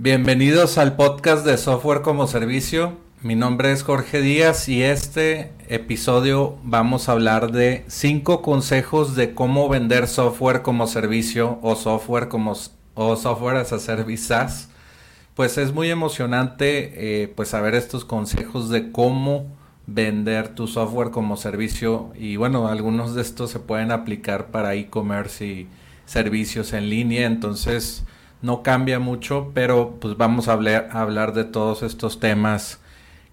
Bienvenidos al podcast de Software como Servicio. Mi nombre es Jorge Díaz y este episodio vamos a hablar de 5 consejos de cómo vender software como servicio o software como o software as a service. Pues es muy emocionante eh, pues saber estos consejos de cómo vender tu software como servicio y bueno, algunos de estos se pueden aplicar para e-commerce y servicios en línea, entonces no cambia mucho, pero pues vamos a hablar, de todos estos temas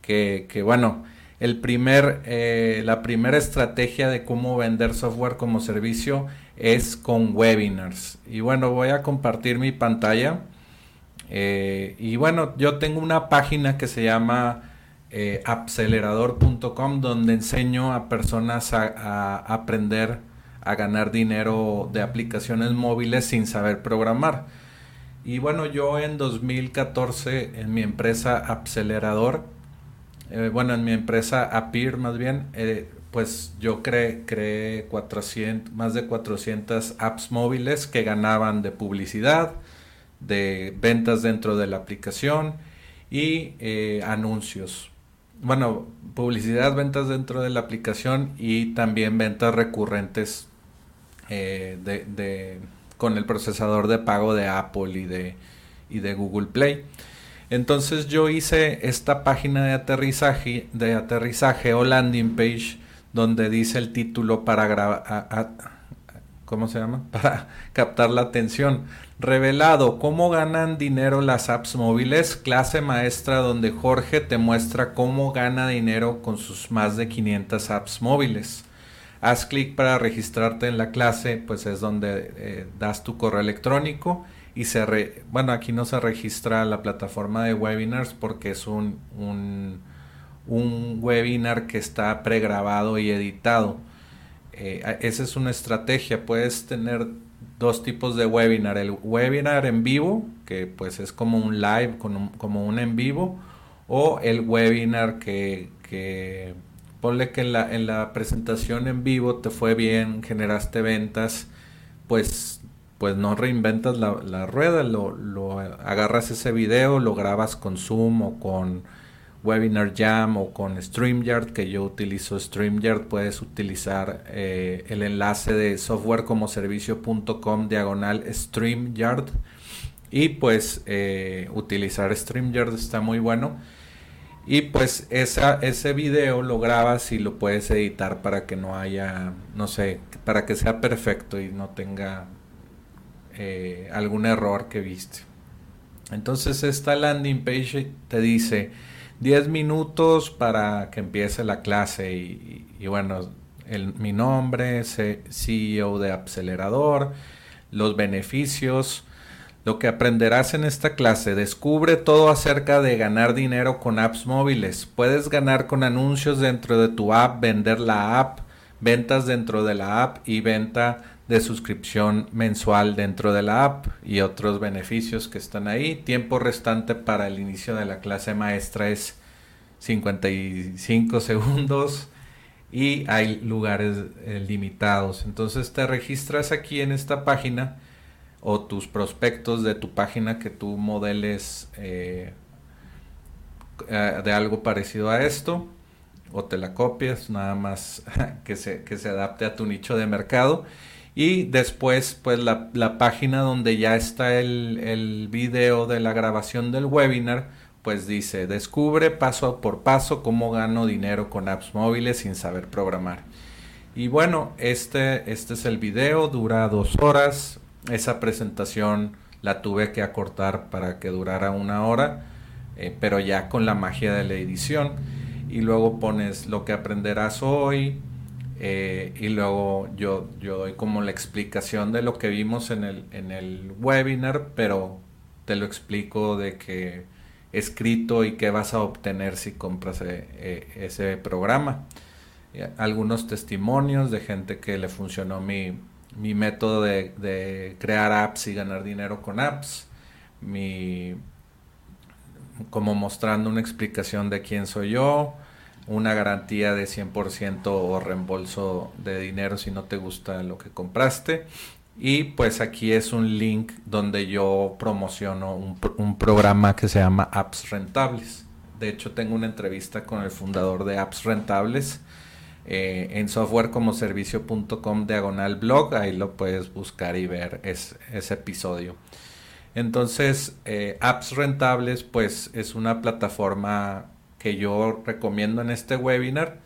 que, bueno, el primer, eh, la primera estrategia de cómo vender software como servicio es con webinars. Y bueno, voy a compartir mi pantalla. Eh, y bueno, yo tengo una página que se llama eh, acelerador.com donde enseño a personas a aprender a ganar dinero de aplicaciones móviles sin saber programar. Y bueno, yo en 2014 en mi empresa Acelerador, eh, bueno, en mi empresa Appear más bien, eh, pues yo creé, creé 400, más de 400 apps móviles que ganaban de publicidad, de ventas dentro de la aplicación y eh, anuncios. Bueno, publicidad, ventas dentro de la aplicación y también ventas recurrentes de con el procesador de pago de Apple y de, y de Google Play. Entonces yo hice esta página de aterrizaje, de aterrizaje o landing page donde dice el título para grabar, ¿cómo se llama? Para captar la atención. Revelado, ¿cómo ganan dinero las apps móviles? Clase maestra donde Jorge te muestra cómo gana dinero con sus más de 500 apps móviles haz clic para registrarte en la clase, pues es donde eh, das tu correo electrónico y se bueno aquí no se registra la plataforma de webinars porque es un, un, webinar que está pregrabado y editado. Eh, esa es una estrategia, puedes tener dos tipos de webinar, el webinar en vivo, que pues es como un live, como un en vivo, o el webinar que, que ponle que en la, en la presentación en vivo te fue bien, generaste ventas, pues, pues no reinventas la, rueda, lo, lo, agarras ese video, lo grabas con Zoom o con Webinar Jam o con StreamYard, que yo utilizo StreamYard, puedes utilizar eh, el enlace de softwarecomoservicio.com diagonal StreamYard. Y pues eh, utilizar StreamYard está muy bueno y pues ese video lo grabas y lo puedes editar para que no haya, no sé, para que sea perfecto y no tenga eh, algún error que viste. Entonces esta landing page te dice 10 minutos para que empiece la clase y, bueno, mi nombre, CEO de Acelerador, los beneficios, lo que aprenderás en esta clase, descubre todo acerca de ganar dinero con apps móviles. Puedes ganar con anuncios dentro de tu app, vender la app, ventas dentro de la app y venta de suscripción mensual dentro de la app y otros beneficios que están ahí. Tiempo restante para el inicio de la clase maestra es 55 segundos y hay lugares eh, limitados. Entonces te registras aquí en esta página o tus prospectos de tu página que tú modeles eh, eh, de algo parecido a esto o te la copias nada más que se, que se adapte a tu nicho de mercado y después pues la, la página donde ya está el, el video de la grabación del webinar pues dice, descubre paso por paso cómo gano dinero con apps móviles sin saber programar. Y bueno, este, este es el video, dura dos horas. Esa presentación la tuve que acortar para que durara una hora, eh, pero ya con la magia de la edición. Y luego pones lo que aprenderás hoy. Eh, y luego yo, yo doy como la explicación de lo que vimos en el, en el webinar, pero te lo explico de que escrito y qué vas a obtener si compras eh, ese programa. Algunos testimonios de gente que le funcionó mi, mi método de, crear apps y ganar dinero con apps. Mi, como mostrando una explicación de quién soy yo, una garantía de 100% o reembolso de dinero si no te gusta lo que compraste y pues aquí es un link donde yo promociono un, programa que se llama Apps Rentables. De hecho, tengo una entrevista con el fundador de Apps Rentables eh, en softwarecomoservicio.com diagonal blog. Ahí lo puedes buscar y ver ese episodio. Entonces, eh, Apps Rentables pues es una plataforma que yo recomiendo en este webinar.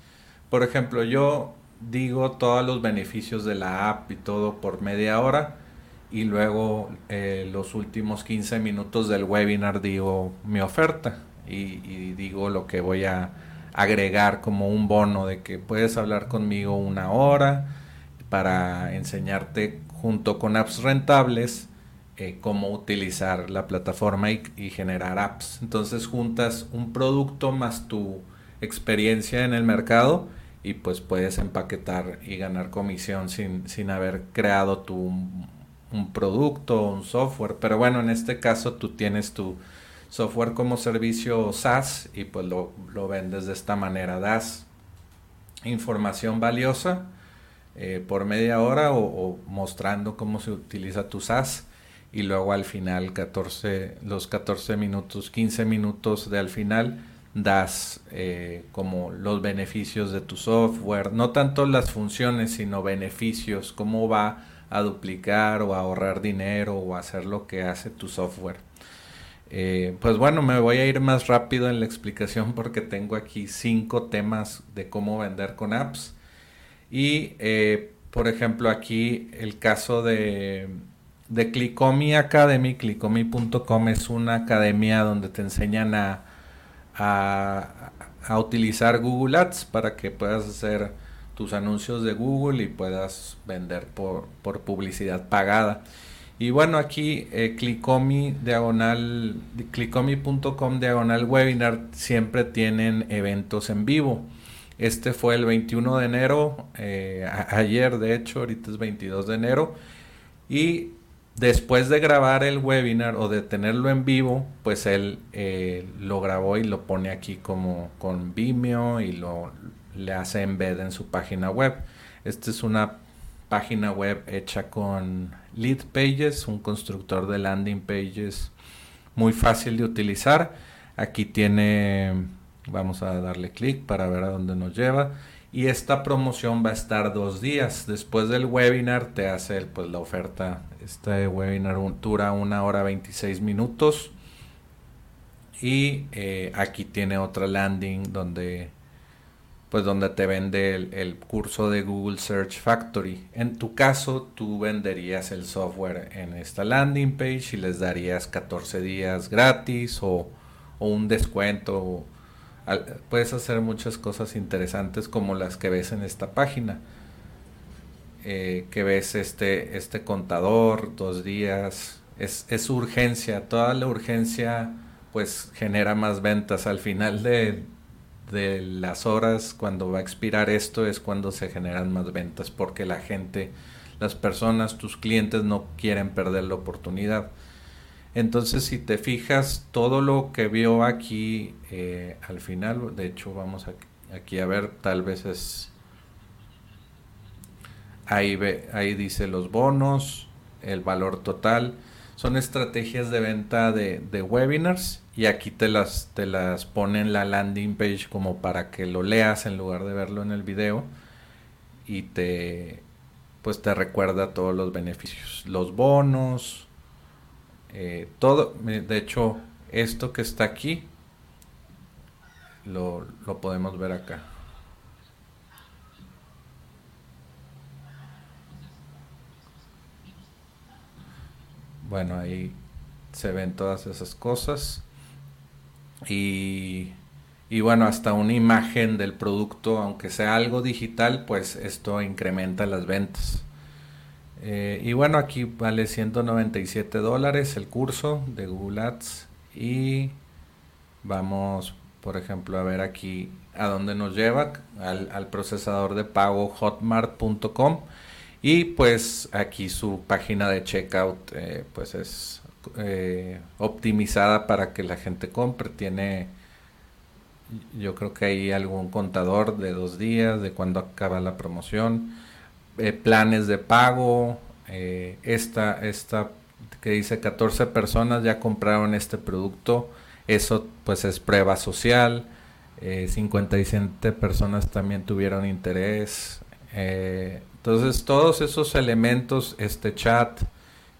Por ejemplo, yo digo todos los beneficios de la app y todo por media hora y luego eh, los últimos 15 minutos del webinar digo mi oferta y, digo lo que voy a agregar como un bono de que puedes hablar conmigo una hora para enseñarte junto con apps rentables eh, cómo utilizar la plataforma y, generar apps. Entonces juntas un producto más tu experiencia en el mercado y pues puedes empaquetar y ganar comisión sin, sin haber creado tu un, producto o un software. Pero bueno, en este caso tú tienes tu software como servicio SaaS y pues lo, vendes de esta manera. Das información valiosa eh, por media hora o, mostrando cómo se utiliza tu SaaS y luego al final 14, los 14 minutos, 15 minutos de al final das eh, como los beneficios de tu software, no tanto las funciones, sino beneficios, cómo va a duplicar o ahorrar dinero o hacer lo que hace tu software. Eh, pues bueno, me voy a ir más rápido en la explicación porque tengo aquí cinco temas de cómo vender con apps. Y eh, por ejemplo aquí el caso de, de Clicomi Academy, clicomi.com es una academia donde te enseñan a a, utilizar Google Ads para que puedas hacer tus anuncios de Google y puedas vender por, publicidad pagada. Y bueno, aquí eh, Clicomi diagonal, clicomi.com diagonal webinar siempre tienen eventos en vivo. Este fue el 21 de enero, eh, ayer de hecho, ahorita es 22 de enero. Y después de grabar el webinar o de tenerlo en vivo, pues él eh, lo grabó y lo pone aquí como con Vimeo y lo le hace embed en su página web. Esta es una página web hecha con Lead Pages, un constructor de landing pages muy fácil de utilizar. Aquí tiene, vamos a darle clic para ver a dónde nos lleva y esta promoción va a estar dos días. Después del webinar te hace pues, la oferta. Este webinar dura una hora 26 minutos. Y eh, aquí tiene otra landing donde pues donde te vende el, curso de Google Search Factory. En tu caso, tú venderías el software en esta landing page y les darías 14 días gratis o, un descuento puedes hacer muchas cosas interesantes como las que ves en esta página. Eh, que ves este, este contador, dos días, es, urgencia, toda la urgencia pues genera más ventas. Al final de, de las horas, cuando va a expirar esto, es cuando se generan más ventas porque la gente, las personas, tus clientes no quieren perder la oportunidad. Entonces, si te fijas, todo lo que vio aquí eh, al final, de hecho, vamos aquí a ver, tal vez es... Ahí, ve, ahí dice los bonos, el valor total. Son estrategias de venta de, de webinars y aquí te las, te las pone en la landing page como para que lo leas en lugar de verlo en el video y te pues te recuerda todos los beneficios, los bonos, eh, todo, de hecho, esto que está aquí, lo, lo podemos ver acá. Bueno, ahí se ven todas esas cosas. Y, y, bueno, hasta una imagen del producto, aunque sea algo digital, pues esto incrementa las ventas. Eh, y bueno, aquí vale 197 dólares el curso de Google Ads. Y vamos, por ejemplo, a ver aquí a dónde nos lleva, al, procesador de pago hotmart.com. Y pues aquí su página de checkout eh, pues es eh, optimizada para que la gente compre. Tiene, yo creo que hay algún contador de dos días, de cuando acaba la promoción eh, planes de pago. Eh, esta, esta que dice 14 personas ya compraron este producto. Eso pues es prueba social. 57 eh, personas también tuvieron interés. entonces todos esos elementos, este chat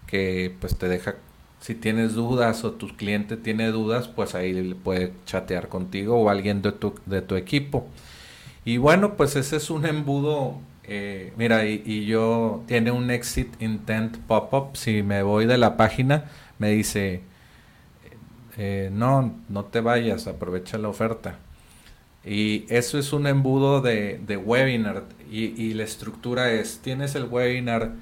que pues te deja, si tienes dudas o tu cliente tiene dudas, pues ahí puede chatear contigo o alguien de tu, de tu equipo. Y bueno, pues ese es un embudo eh, mira, y, yo tiene un exit intent pop-up. Si me voy de la página, me dice, eh, no, no te vayas, aprovecha la oferta. Y eso es un embudo de, webinar. Y, la estructura es, tienes el webinar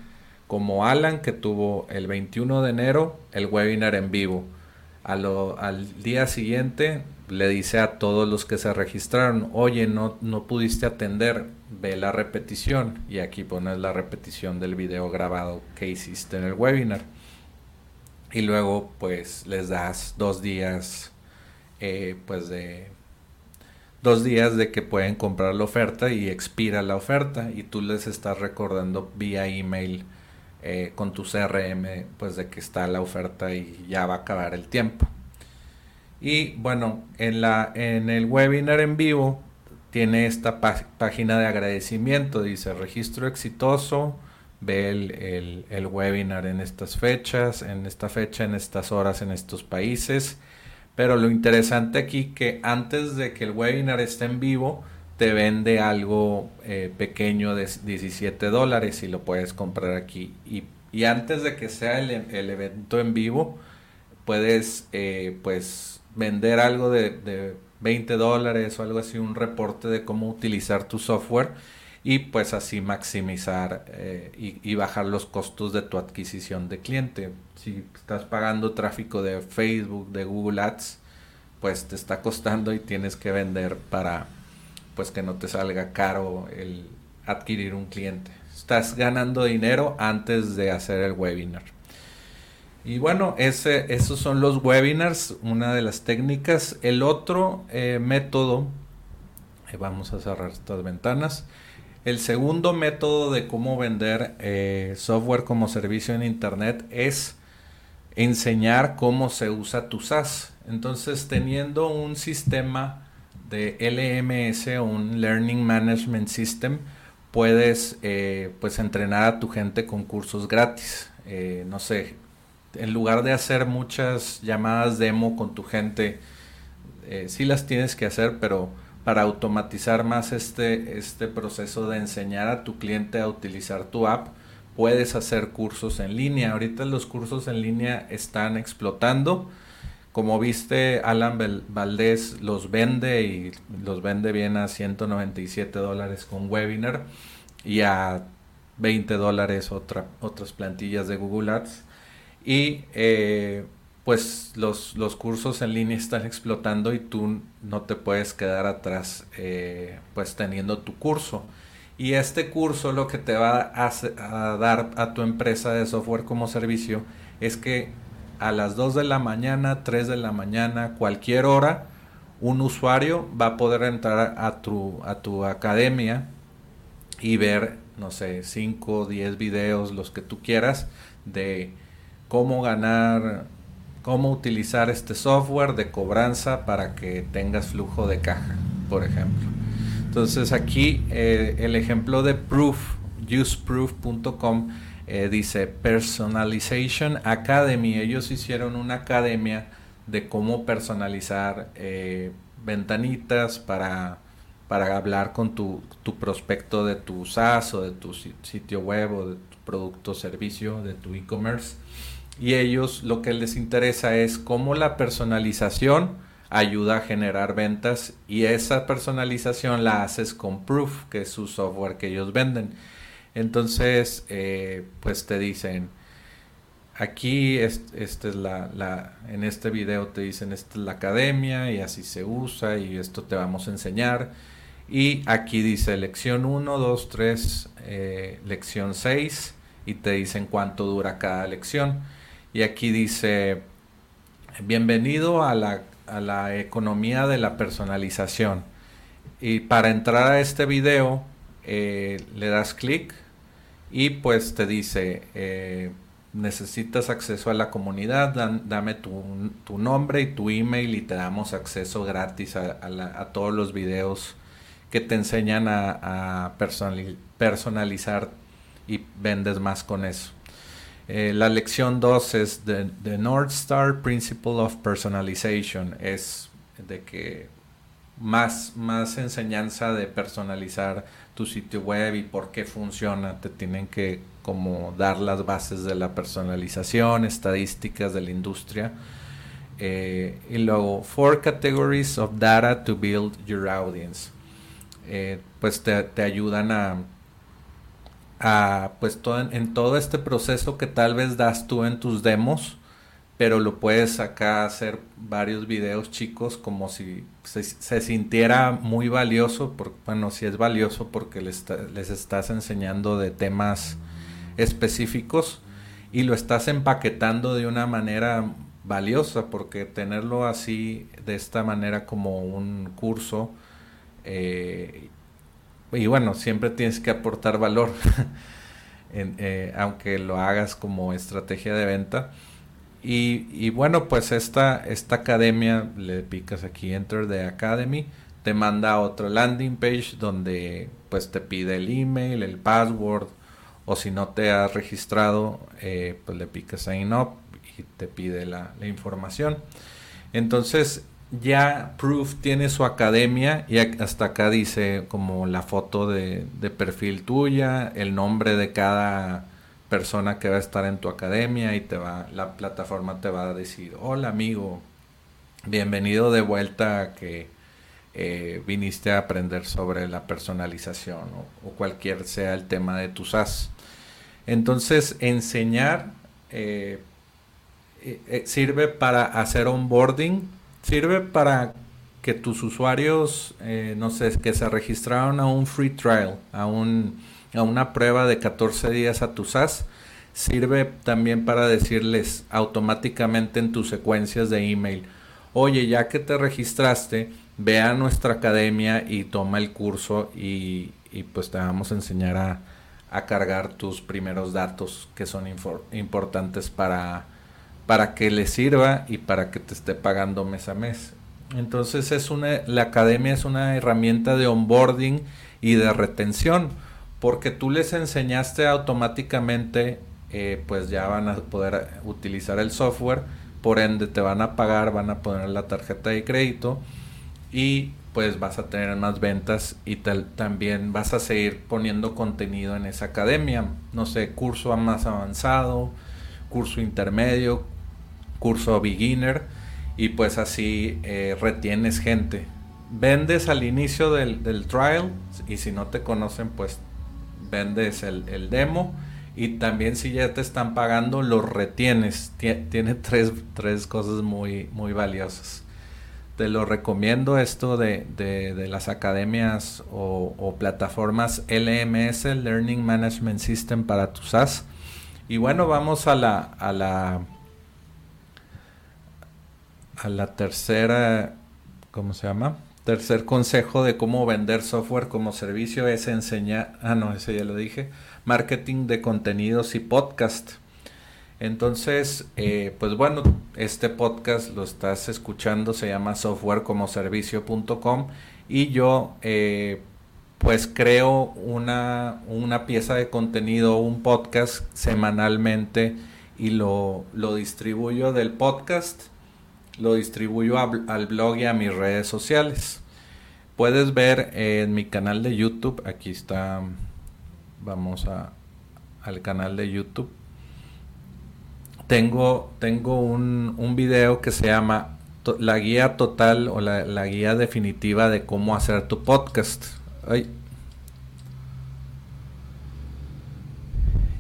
como Alan, que tuvo el 21 de enero el webinar en vivo. al día siguiente le dice a todos los que se registraron, oye, no, no pudiste atender, ve la repetición y aquí pones la repetición del video grabado que hiciste en el webinar. Y luego pues les das dos días, eh, pues de dos días de que pueden comprar la oferta y expira la oferta y tú les estás recordando vía email eh, con tu CRM pues de que está la oferta y ya va a acabar el tiempo. Y bueno, en, la, en el webinar en vivo tiene esta página de agradecimiento, dice registro exitoso, ve el, el, webinar en estas fechas, en esta fecha, en estas horas, en estos países. Pero lo interesante aquí que antes de que el webinar esté en vivo, te vende algo eh, pequeño de 17 dólares y lo puedes comprar aquí. Y, y antes de que sea el, el evento en vivo, puedes eh, pues vender algo de, de 20 dólares o algo así, un reporte de cómo utilizar tu software y pues así maximizar eh, y, bajar los costos de tu adquisición de cliente. Si estás pagando tráfico de Facebook, de Google Ads, pues te está costando y tienes que vender para pues que no te salga caro el adquirir un cliente. Estás ganando dinero antes de hacer el webinar. Y bueno, esos son los webinars, una de las técnicas. El otro eh, método, eh, vamos a cerrar estas ventanas. El segundo método de cómo vender eh, software como servicio en Internet es enseñar cómo se usa tu SaaS. Entonces, teniendo un sistema de LMS un Learning Management System, puedes pues entrenar a tu gente con cursos gratis. no sé, en lugar de hacer muchas llamadas demo con tu gente, eh, sí las tienes que hacer, pero para automatizar más este, este proceso de enseñar a tu cliente a utilizar tu app, puedes hacer cursos en línea. Ahorita los cursos en línea están explotando. Como viste, Alan Valdés los vende y los vende bien a 197 dólares con webinar y a 20 dólares otra, otras plantillas de Google Ads. Y eh, pues los, los, cursos en línea están explotando y tú no te puedes quedar atrás eh, pues teniendo tu curso. Y este curso lo que te va a, dar a tu empresa de software como servicio es que a las 2 de la mañana, 3 de la mañana, cualquier hora, un usuario va a poder entrar a tu, a tu academia y ver, no sé, 5 o 10 videos, los que tú quieras, de cómo ganar, cómo utilizar este software de cobranza para que tengas flujo de caja, por ejemplo. Entonces aquí eh, el ejemplo de Proof, useproof.com, eh, dice Personalization Academy. Ellos hicieron una academia de cómo personalizar eh, ventanitas para, para hablar con tu, tu, prospecto de tu SaaS o de tu sitio web o de tu producto o servicio, de tu e-commerce. Y ellos lo que les interesa es cómo la personalización ayuda a generar ventas y esa personalización la haces con Proof, que es su software que ellos venden. Entonces, eh, pues te dicen, aquí es la, la, en este video te dicen esta es la academia y así se usa y esto te vamos a enseñar. Y aquí dice lección 1, 2, 3, lección 6 y te dicen cuánto dura cada lección. Y aquí dice, bienvenido a la, a la economía de la personalización. Y para entrar a este video, eh, le das clic y pues te dice, eh, necesitas acceso a la comunidad, dame tu, nombre y tu email y te damos acceso gratis a, todos los videos que te enseñan a, personalizar y vendes más con eso. Eh, la lección 2 es The, North Star Principle of Personalization. Es de que más, más enseñanza de personalizar tu sitio web y por qué funciona. Te tienen que como dar las bases de la personalización, estadísticas de la industria. Eh, y luego, four categories of data to build your audience. Eh, pues te, te ayudan a pues todo, en, todo este proceso que tal vez das tú en tus demos, pero lo puedes acá hacer varios videos chicos como si se, sintiera muy valioso, porque, bueno, si es valioso porque les, les estás enseñando de temas específicos y lo estás empaquetando de una manera valiosa, porque tenerlo así, de esta manera como un curso, eh, y bueno, siempre tienes que aportar valor, eh, aunque lo hagas como estrategia de venta. Y, bueno, pues esta, esta academia, le picas aquí Enter the Academy, te manda a otro landing page donde pues te pide el email, el password, o si no te has registrado, eh, pues le picas Sign Up y te pide la, la información. Entonces, ya Proof tiene su academia y hasta acá dice como la foto de, perfil tuya, el nombre de cada persona que va a estar en tu academia y te va, la plataforma te va a decir, hola amigo, bienvenido de vuelta a que eh, viniste a aprender sobre la personalización o, cualquier sea el tema de tu SaaS. Entonces, enseñar eh, eh, sirve para hacer onboarding Sirve para que tus usuarios, no sé, que se registraron a un free trial, a, un, a una prueba de 14 días a tu SaaS, sirve también para decirles automáticamente en tus secuencias de email, oye, ya que te registraste, ve a nuestra academia y toma el curso y, y pues te vamos a enseñar a, a cargar tus primeros datos que son importantes para para que le sirva y para que te esté pagando mes a mes. Entonces es una, la academia es una herramienta de onboarding y de retención, porque tú les enseñaste automáticamente, eh, pues ya van a poder utilizar el software, por ende te van a pagar, van a poner la tarjeta de crédito y pues vas a tener más ventas y también vas a seguir poniendo contenido en esa academia, no sé, curso más avanzado, curso intermedio, curso beginner y pues así eh, retienes gente. Vendes al inicio del, trial y si no te conocen pues vendes el, demo y también si ya te están pagando los retienes. Tiene tres, tres cosas muy, muy valiosas. Te lo recomiendo esto de, de, las academias o, o, plataformas LMS, Learning Management System para tu SaaS. Y bueno, vamos a la, a la a la tercera, ¿cómo se llama? Tercer consejo de cómo vender software como servicio es enseñar, ah no, ese ya lo dije, marketing de contenidos y podcast. Entonces, eh, pues bueno, este podcast lo estás escuchando, se llama softwarecomoservicio.com y yo eh, pues creo una, una pieza de contenido, un podcast semanalmente y lo, lo distribuyo del podcast, lo distribuyo al blog y a mis redes sociales. Puedes ver en mi canal de YouTube, aquí está, vamos al canal de YouTube. Tengo, tengo un, un video que se llama La guía total o la, la guía definitiva de cómo hacer tu podcast. Ay.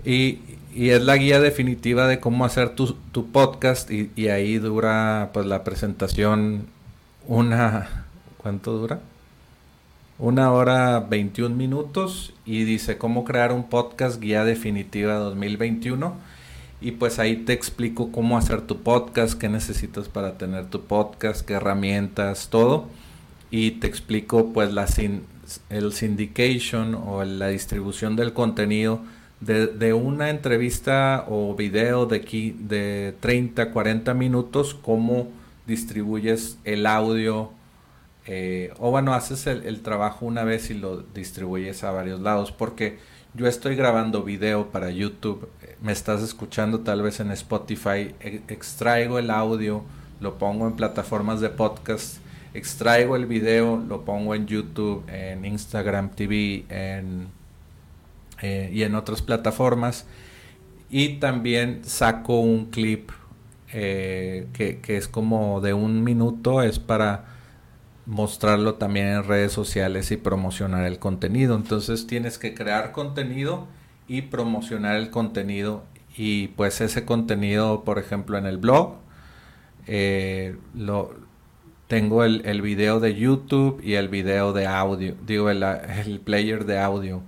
Y, y es la guía definitiva de cómo hacer tu, tu podcast y, ahí dura pues la presentación una... ¿Cuánto dura? Una hora 21 minutos y dice cómo crear un podcast guía definitiva 2021 y pues ahí te explico cómo hacer tu podcast, qué necesitas para tener tu podcast, qué herramientas, todo y te explico pues la sin, el syndication o la distribución del contenido de, una entrevista o video de, aquí, de 30, 40 minutos, cómo distribuyes el audio, eh, o bueno, haces el, trabajo una vez y lo distribuyes a varios lados, porque yo estoy grabando video para YouTube, me estás escuchando tal vez en Spotify, e, extraigo el audio, lo pongo en plataformas de podcast, extraigo el video, lo pongo en YouTube, en Instagram TV, en eh, y en otras plataformas. Y también saco un clip eh, que, que, es como de un minuto, es para mostrarlo también en redes sociales y promocionar el contenido. Entonces tienes que crear contenido y promocionar el contenido. Y pues ese contenido, por ejemplo, en el blog, eh, lo, tengo el, el, video de YouTube y el video de audio, digo, el, el player de audio.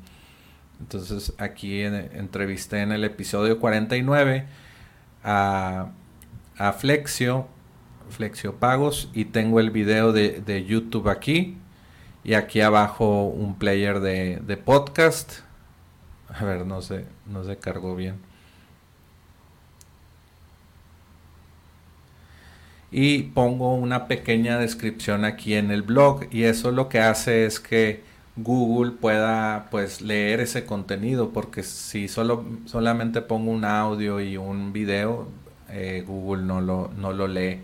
Entonces aquí entrevisté en el episodio 49 a, a Flexio, Flexio Pagos y tengo el video de, YouTube aquí y aquí abajo un player de, de, podcast. A ver, no se, no se cargó bien. Y pongo una pequeña descripción aquí en el blog y eso lo que hace es que Google pueda pues leer ese contenido porque si solo solamente pongo un audio y un video eh, Google no lo, no lo lee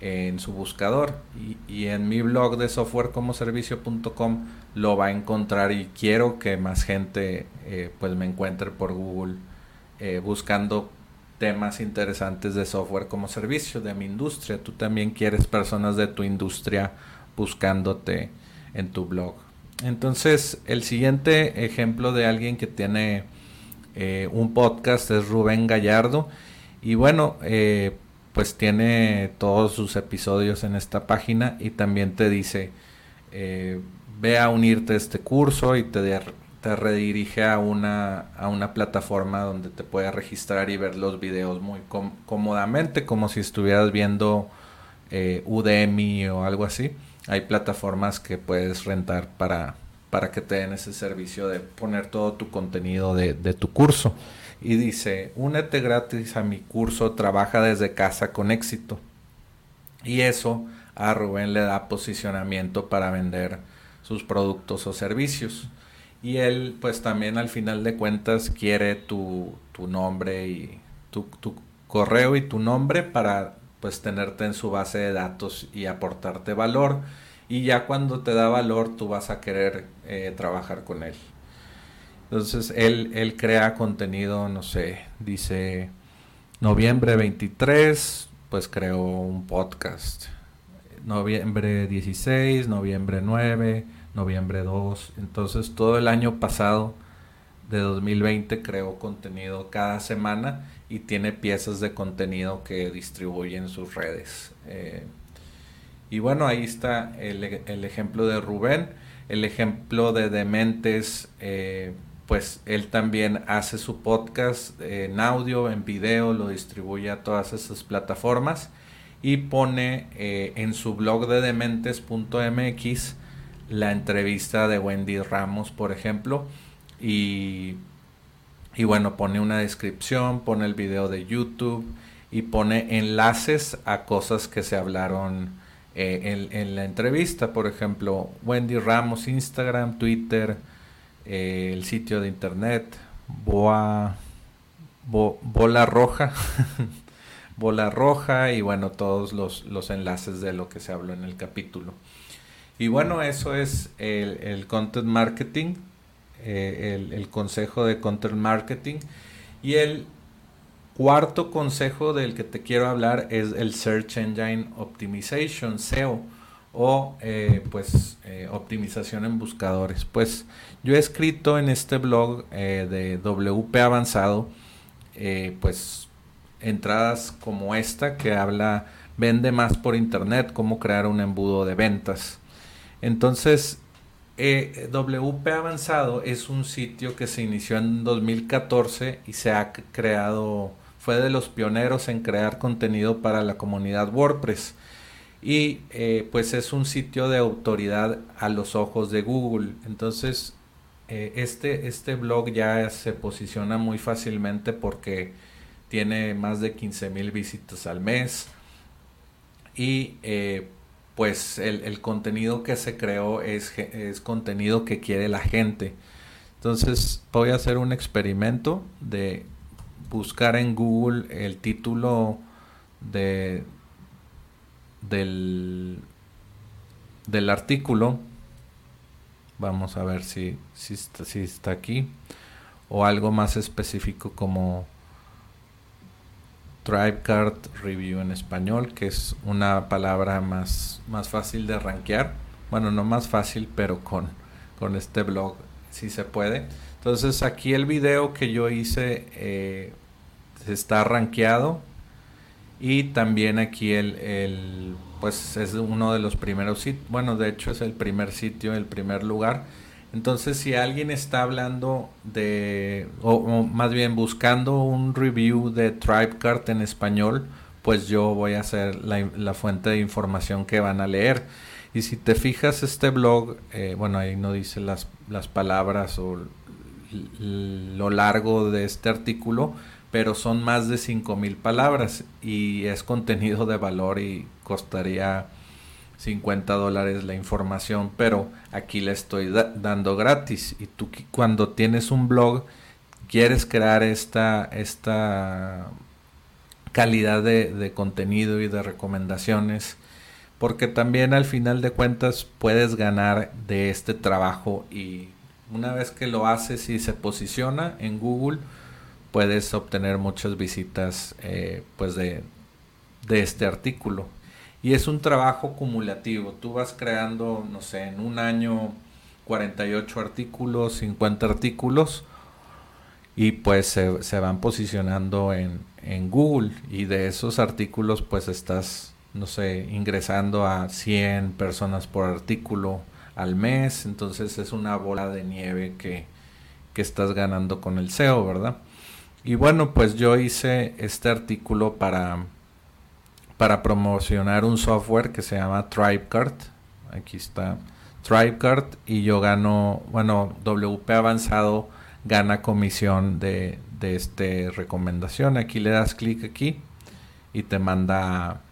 en su buscador. Y, y, en mi blog de softwarecomoservicio.com lo va a encontrar y quiero que más gente eh, pues me encuentre por Google eh, buscando temas interesantes de software como servicio de mi industria. Tú también quieres personas de tu industria buscándote en tu blog entonces, el siguiente ejemplo de alguien que tiene eh, un podcast es Rubén Gallardo. Y bueno, eh, pues tiene todos sus episodios en esta página y también te dice, eh, ve a unirte a este curso y te, te redirige a una, a una plataforma donde te puedes registrar y ver los videos muy cómodamente, como si estuvieras viendo Udemy o algo así hay plataformas que puedes rentar para, para que te den ese servicio de poner todo tu contenido de, tu curso. Y dice, únete gratis a mi curso, trabaja desde casa con éxito. Y eso a Rubén le da posicionamiento para vender sus productos o servicios. Y él pues también al final de cuentas quiere tu, tu nombre y tu, tu correo y tu nombre para pues tenerte en su base de datos y aportarte valor y ya cuando te da valor tú vas a querer eh, trabajar con él. Entonces él, él crea contenido, no sé, dice noviembre 23, pues creó un podcast. Noviembre 16, noviembre 9, noviembre 2. Entonces todo el año pasado de 2020 creó contenido cada semana y tiene piezas de contenido que distribuye en sus redes. Eh, y bueno, ahí está el, el, ejemplo de Rubén, el ejemplo de Dementes, eh, pues él también hace su podcast en audio, en video, lo distribuye a todas esas plataformas y pone eh, en su blog de dementes.mx la entrevista de Wendy Ramos, por ejemplo, y, y bueno, pone una descripción, pone el video de YouTube y pone enlaces a cosas que se hablaron eh, en, la entrevista, por ejemplo, Wendy Ramos, Instagram, Twitter, eh, el sitio de internet, Boa, Bola Roja. bola roja y bueno, todos los, los, enlaces de lo que se habló en el capítulo. Y bueno, eso es el, el content marketing, eh, el, consejo de content marketing. Y el cuarto consejo del que te quiero hablar es el Search Engine Optimization, SEO, o eh, pues eh, optimización en buscadores. Pues yo he escrito en este blog de WP Avanzado, pues entradas como esta que habla vende más por internet, cómo crear un embudo de ventas. Entonces, eh, WP Avanzado es un sitio que se inició en 2014 y se ha creado, fue de los pioneros en crear contenido para la comunidad WordPress. Y eh, pues es un sitio de autoridad a los ojos de Google. Entonces, eh, este, este blog ya se posiciona muy fácilmente porque tiene más de 15 mil visitas al mes y eh, pues el, contenido que se creó es, contenido que quiere la gente. Entonces voy a hacer un experimento de buscar en Google el título de del, del artículo. Vamos a ver si, si está aquí. O algo más específico como Tribecard Review en español, que es una palabra más, más fácil de rankear. Bueno, no más fácil, pero con, con este blog sí se puede. Entonces aquí el video que yo hice eh, está rankeado y también aquí el, el, pues es uno de los primeros sitios, bueno de hecho es el primer sitio, el primer lugar entonces, si alguien está hablando de, o, más bien buscando un review de TribeCart en español, pues yo voy a ser la, fuente de información que van a leer. Y si te fijas este blog, eh, bueno, ahí no dice las, las palabras o lo largo de este artículo, pero son más de 5000 palabras y es contenido de valor y costaría 50 dólares la información, pero aquí le estoy dando gratis. Y tú cuando tienes un blog, quieres crear esta, esta calidad de, de contenido y de recomendaciones, porque también al final de cuentas puedes ganar de este trabajo y una vez que lo haces y se posiciona en Google, puedes obtener muchas visitas eh, pues de, de este artículo. Y es un trabajo cumulativo. Tú vas creando, no sé, en un año 48 artículos, 50 artículos y pues se, se van posicionando en, en, Google y de esos artículos pues estás, no sé, ingresando a 100 personas por artículo al mes. Entonces es una bola de nieve que, que estás ganando con el SEO, ¿verdad? Y bueno, pues yo hice este artículo para para promocionar un software que se llama TribeCart. Aquí está TribeCart y yo gano, bueno, WP Avanzado gana comisión de, de esta recomendación. Aquí le das clic aquí y te manda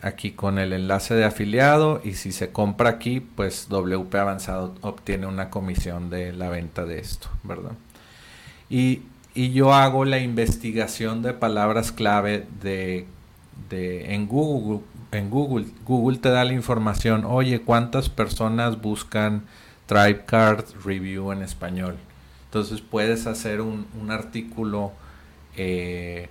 aquí con el enlace de afiliado y si se compra aquí, pues WP Avanzado obtiene una comisión de la venta de esto, ¿verdad? Y, y yo hago la investigación de palabras clave de de, en Google, en Google, Google te da la información, oye, ¿cuántas personas buscan TribeCard Review en español? Entonces puedes hacer un, artículo eh,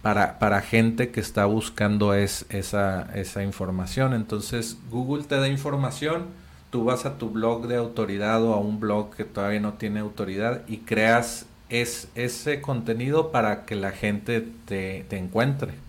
para, para, gente que está buscando es, esa, esa información. Entonces Google te da información, tú vas a tu blog de autoridad o a un blog que todavía no tiene autoridad y creas es, ese contenido para que la gente te, te encuentre.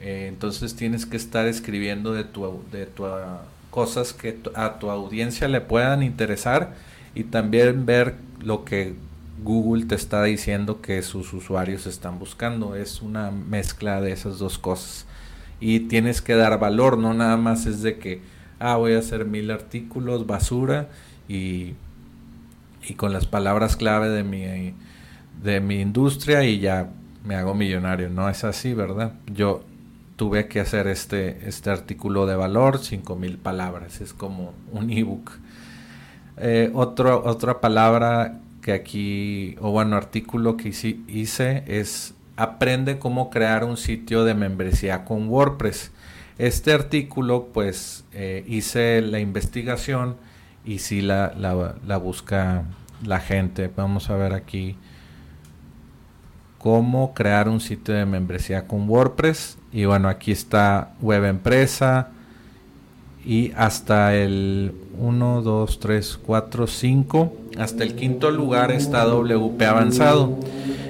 Eh, entonces tienes que estar escribiendo de tu, de tu ah, cosas que a tu audiencia le puedan interesar y también ver lo que Google te está diciendo que sus usuarios están buscando. Es una mezcla de esas dos cosas. Y tienes que dar valor, no nada más es de que, ah, voy a hacer mil artículos, basura, y, y con las palabras clave de mi, de mi industria y ya me hago millonario. No es así, ¿verdad? Yo tuve que hacer este, este artículo de valor, cinco mil palabras, es como un ebook. Eh, otra palabra que aquí, o bueno, artículo que hice es aprende cómo crear un sitio de membresía con WordPress. Este artículo, pues, eh, hice la investigación y si la, la, busca la gente. Vamos a ver aquí cómo crear un sitio de membresía con WordPress. Y bueno, aquí está Web Empresa, y hasta el 1, 2, 3, 4, 5, hasta el quinto lugar está WP avanzado.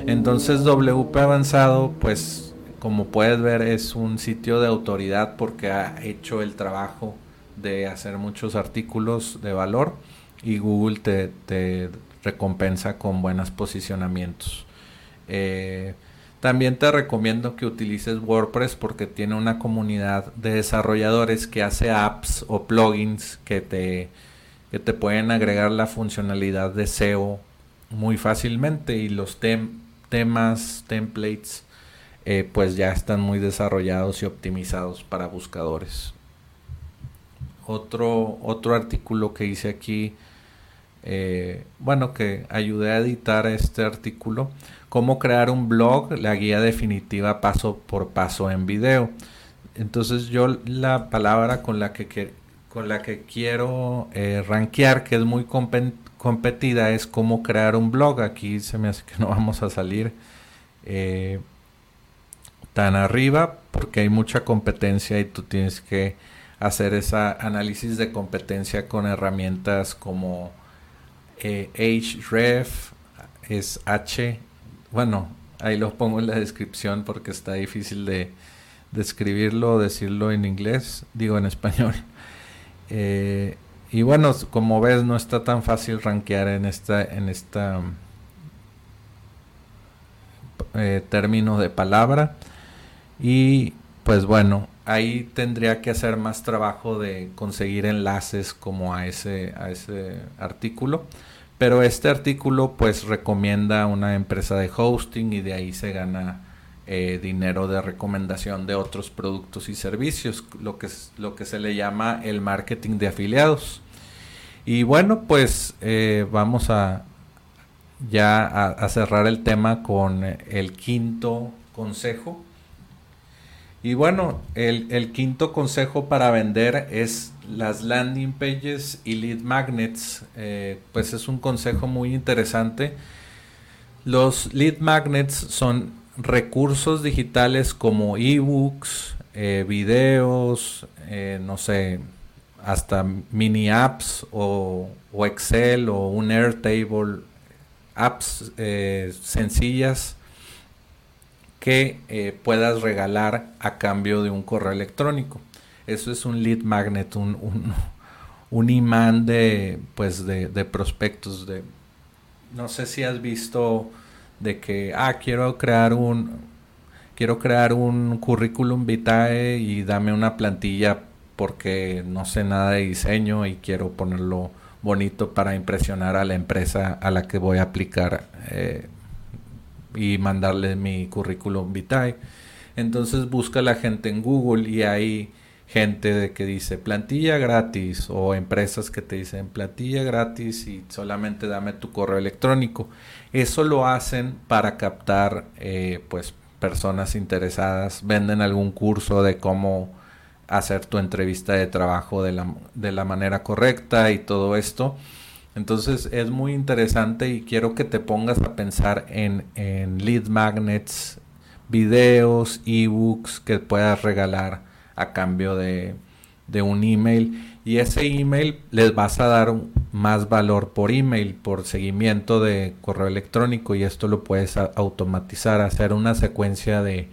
Entonces WP avanzado, pues como puedes ver es un sitio de autoridad porque ha hecho el trabajo de hacer muchos artículos de valor y Google te, recompensa con buenos posicionamientos. Eh, también te recomiendo que utilices WordPress porque tiene una comunidad de desarrolladores que hace apps o plugins que te, que te pueden agregar la funcionalidad de SEO muy fácilmente y los temas, templates, eh, pues ya están muy desarrollados y optimizados para buscadores. Otro, otro artículo que hice aquí, eh, bueno, que ayudé a editar este artículo cómo crear un blog, la guía definitiva paso por paso en video. Entonces yo la palabra con la que, con la que quiero eh, rankear, que es muy competida, es cómo crear un blog. Aquí se me hace que no vamos a salir eh, tan arriba porque hay mucha competencia y tú tienes que hacer ese análisis de competencia con herramientas como eh, Href, es H bueno, ahí lo pongo en la descripción porque está difícil de, escribirlo o decirlo en inglés, digo en español. Eh, y bueno, como ves, no está tan fácil rankear en esta, en esta eh, término de palabra. Y pues bueno, ahí tendría que hacer más trabajo de conseguir enlaces como a ese, a ese artículo. Pero este artículo pues recomienda una empresa de hosting y de ahí se gana eh, dinero de recomendación de otros productos y servicios, lo que, lo que se le llama el marketing de afiliados. Y bueno, pues eh, vamos a ya a cerrar el tema con el quinto consejo y bueno, el, quinto consejo para vender es las landing pages y lead magnets. Eh, pues es un consejo muy interesante. Los lead magnets son recursos digitales como ebooks, eh, videos, eh, no sé, hasta mini apps o, o Excel o un Airtable, apps sencillas que puedas regalar a cambio de un correo electrónico. Eso es un lead magnet, un, un, imán de, pues de, prospectos. De, no sé si has visto de que, ah, quiero crear un, quiero crear un currículum vitae y dame una plantilla porque no sé nada de diseño y quiero ponerlo bonito para impresionar a la empresa a la que voy a aplicar eh, y mandarle mi currículum vitae. Entonces busca la gente en Google y hay gente de que dice plantilla gratis o empresas que te dicen plantilla gratis y solamente dame tu correo electrónico. Eso lo hacen para captar eh, pues personas interesadas, venden algún curso de cómo hacer tu entrevista de trabajo de la, de la manera correcta y todo esto. Entonces es muy interesante y quiero que te pongas a pensar en, lead magnets, videos, ebooks que puedas regalar a cambio de, un email. Y ese email les vas a dar más valor por email, por seguimiento de correo electrónico y esto lo puedes automatizar, hacer una secuencia de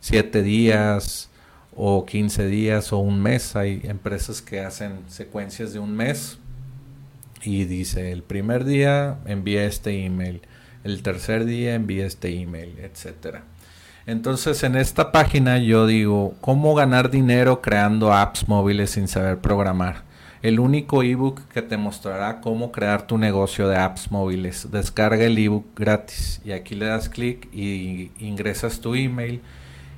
7 días o 15 días o un mes. Hay empresas que hacen secuencias de un mes y dice, el primer día envía este email, el tercer día envía este email, etcétera. Entonces en esta página yo digo, ¿cómo ganar dinero creando apps móviles sin saber programar? El único ebook que te mostrará cómo crear tu negocio de apps móviles. Descarga el ebook gratis y aquí le das clic y ingresas tu email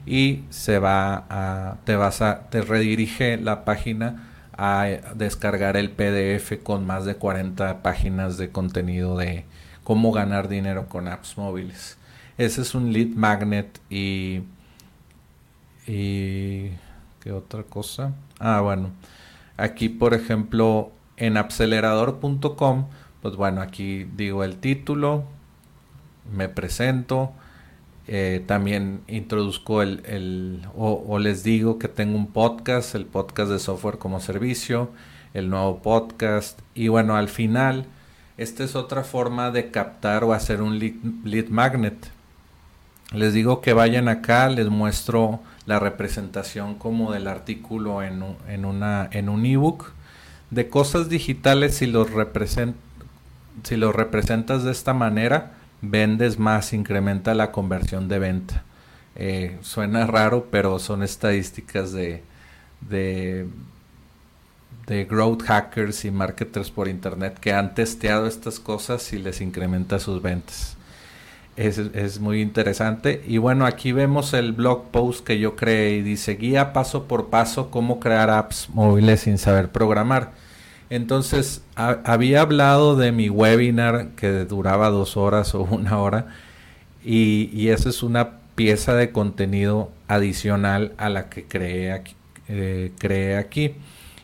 y se va a te vas a te redirige la página a descargar el PDF con más de 40 páginas de contenido de cómo ganar dinero con apps móviles. Ese es un lead magnet y... ¿Qué otra cosa? Ah, bueno. Aquí, por ejemplo, en acelerador.com, pues bueno, aquí digo el título, me presento, eh, también introduzco el, el o, o, les digo que tengo un podcast, el podcast de software como servicio, el nuevo podcast y bueno, al final, esta es otra forma de captar o hacer un lead, lead magnet. Les digo que vayan acá, les muestro la representación como del artículo en, un ebook. De cosas digitales, si los, representas de esta manera, vendes más, incrementa la conversión de venta. Eh, suena raro, pero son estadísticas de, de growth hackers y marketers por internet que han testeado estas cosas y les incrementa sus ventas es, muy interesante. Y bueno, aquí vemos el blog post que yo creé y dice guía paso por paso cómo crear apps móviles sin saber programar. Entonces, había hablado de mi webinar que duraba dos horas o una hora y, esa es una pieza de contenido adicional a la que creé aquí. Eh, creé aquí.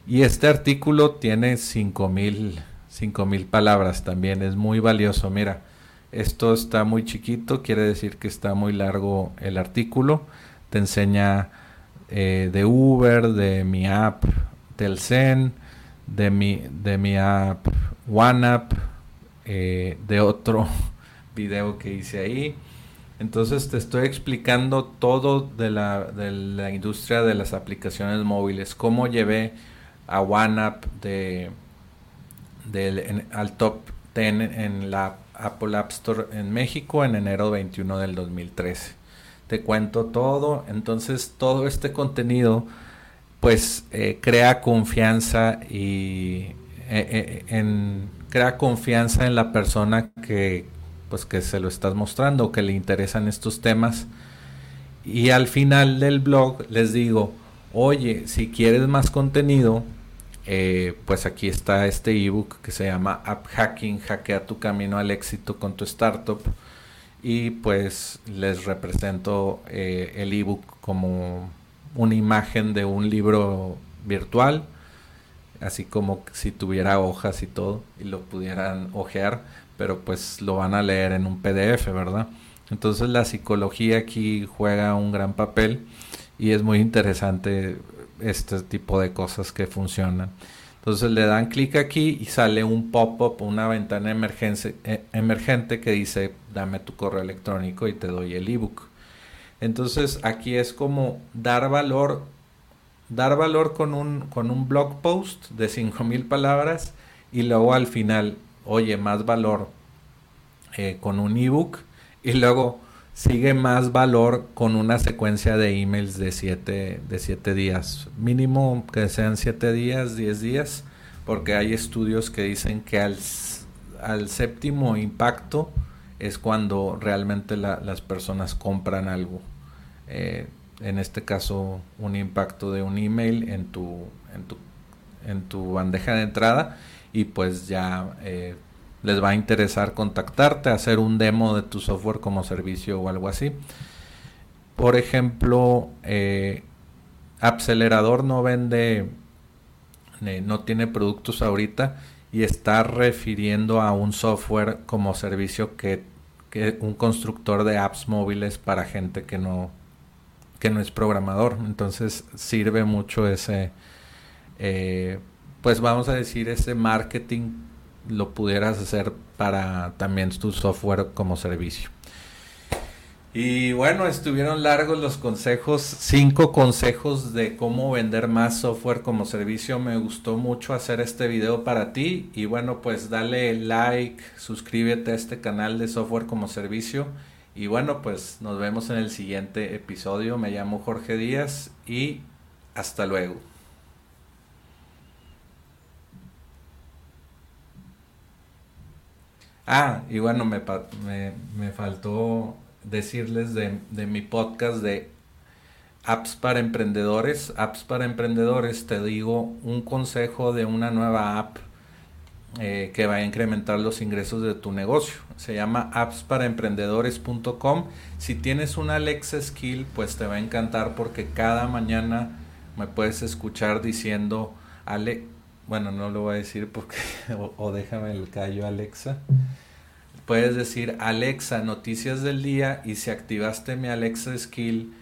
Y este artículo tiene 5000 mil palabras también, es muy valioso. Mira, esto está muy chiquito, quiere decir que está muy largo el artículo. Te enseña eh, de Uber, de mi app Telcen, de mi, de mi app OneApp, eh, de otro video que hice ahí. Entonces te estoy explicando todo de la, de la industria de las aplicaciones móviles, cómo llevé a OneApp de, al top 10 en la Apple App Store en México en enero 21 del 2013. Te cuento todo, entonces todo este contenido pues eh, crea confianza y eh, eh, en, crea confianza en la persona que pues que se lo estás mostrando, que le interesan estos temas. Y al final del blog les digo, oye, si quieres más contenido, eh, pues aquí está este ebook que se llama App Hacking, hackea tu camino al éxito con tu startup. Y pues les represento eh, el ebook como una imagen de un libro virtual, así como si tuviera hojas y todo, y lo pudieran ojear, pero pues lo van a leer en un PDF, ¿verdad? Entonces la psicología aquí juega un gran papel y es muy interesante este tipo de cosas que funcionan. Entonces le dan clic aquí y sale un pop-up, una ventana eh, emergente que dice dame tu correo electrónico y te doy el ebook. Entonces aquí es como dar valor, dar valor con un, con un blog post de 5000 palabras y luego al final, oye, más valor eh, con un ebook y luego sigue más valor con una secuencia de emails de 7 de siete días. Mínimo que sean 7 días, 10 días, porque hay estudios que dicen que al, al séptimo impacto es cuando realmente las personas compran algo. Eh, en este caso, un impacto de un email en tu, en tu, en tu bandeja de entrada y pues ya eh, les va a interesar contactarte, hacer un demo de tu software como servicio o algo así. Por ejemplo, eh, Acelerador no vende, no tiene productos ahorita y está refiriendo a un software como servicio que, que, un constructor de apps móviles para gente que no que no es programador. Entonces sirve mucho ese, eh, pues vamos a decir ese marketing lo pudieras hacer para también tu software como servicio. Y bueno, estuvieron largos los consejos, cinco consejos de cómo vender más software como servicio. Me gustó mucho hacer este video para ti y bueno, pues dale like, suscríbete a este canal de software como servicio y bueno, pues nos vemos en el siguiente episodio. Me llamo Jorge Díaz y hasta luego. Ah, y bueno, me, me, me faltó decirles de, mi podcast de apps para emprendedores. Apps para emprendedores, te digo un consejo de una nueva app eh, que va a incrementar los ingresos de tu negocio. Se llama appsparaemprendedores.com. Si tienes una Alexa Skill, pues te va a encantar porque cada mañana me puedes escuchar diciendo, Ale, bueno, no lo voy a decir porque, o, déjame el callo, Alexa puedes decir Alexa, noticias del día y si activaste mi Alexa Skill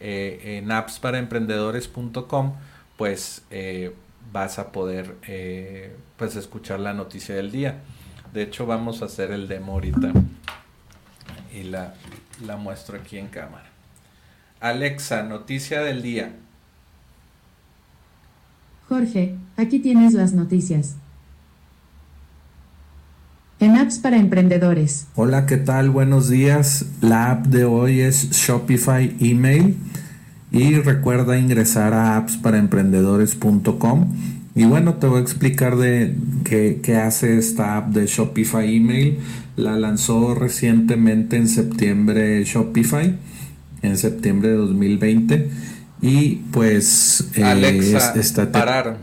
eh, en appsparaemprendedores.com, pues eh, vas a poder eh, pues escuchar la noticia del día. De hecho, vamos a hacer el demo ahorita y la, la muestro aquí en cámara. Alexa, noticia del día. Jorge, aquí tienes las noticias en apps para emprendedores. Hola, ¿qué tal? Buenos días. La app de hoy es Shopify Email y recuerda ingresar a appsparaemprendedores.com y bueno, te voy a explicar de qué, qué, hace esta app de Shopify Email. La lanzó recientemente en septiembre Shopify, en septiembre de 2020 y pues eh, Alexa, está parar.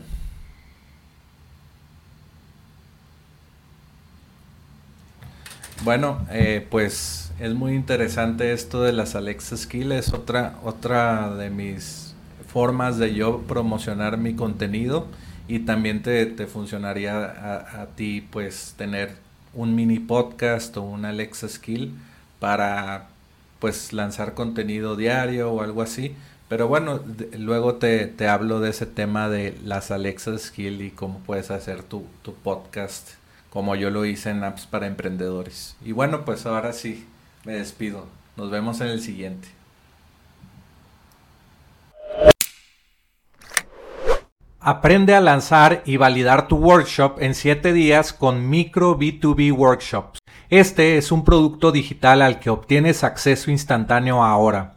Bueno, eh, pues es muy interesante esto de las Alexa Skill. Es otra, otra de mis formas de yo promocionar mi contenido y también te, funcionaría a, ti pues tener un mini podcast o una Alexa Skill para pues lanzar contenido diario o algo así. Pero bueno, luego te, te, hablo de ese tema de las Alexa Skill y cómo puedes hacer tu, tu podcast como yo lo hice en apps para emprendedores. Y bueno, pues ahora sí, me despido. Nos vemos en el siguiente. Aprende a lanzar y validar tu workshop en 7 días con Micro B2B Workshops. Este es un producto digital al que obtienes acceso instantáneo ahora.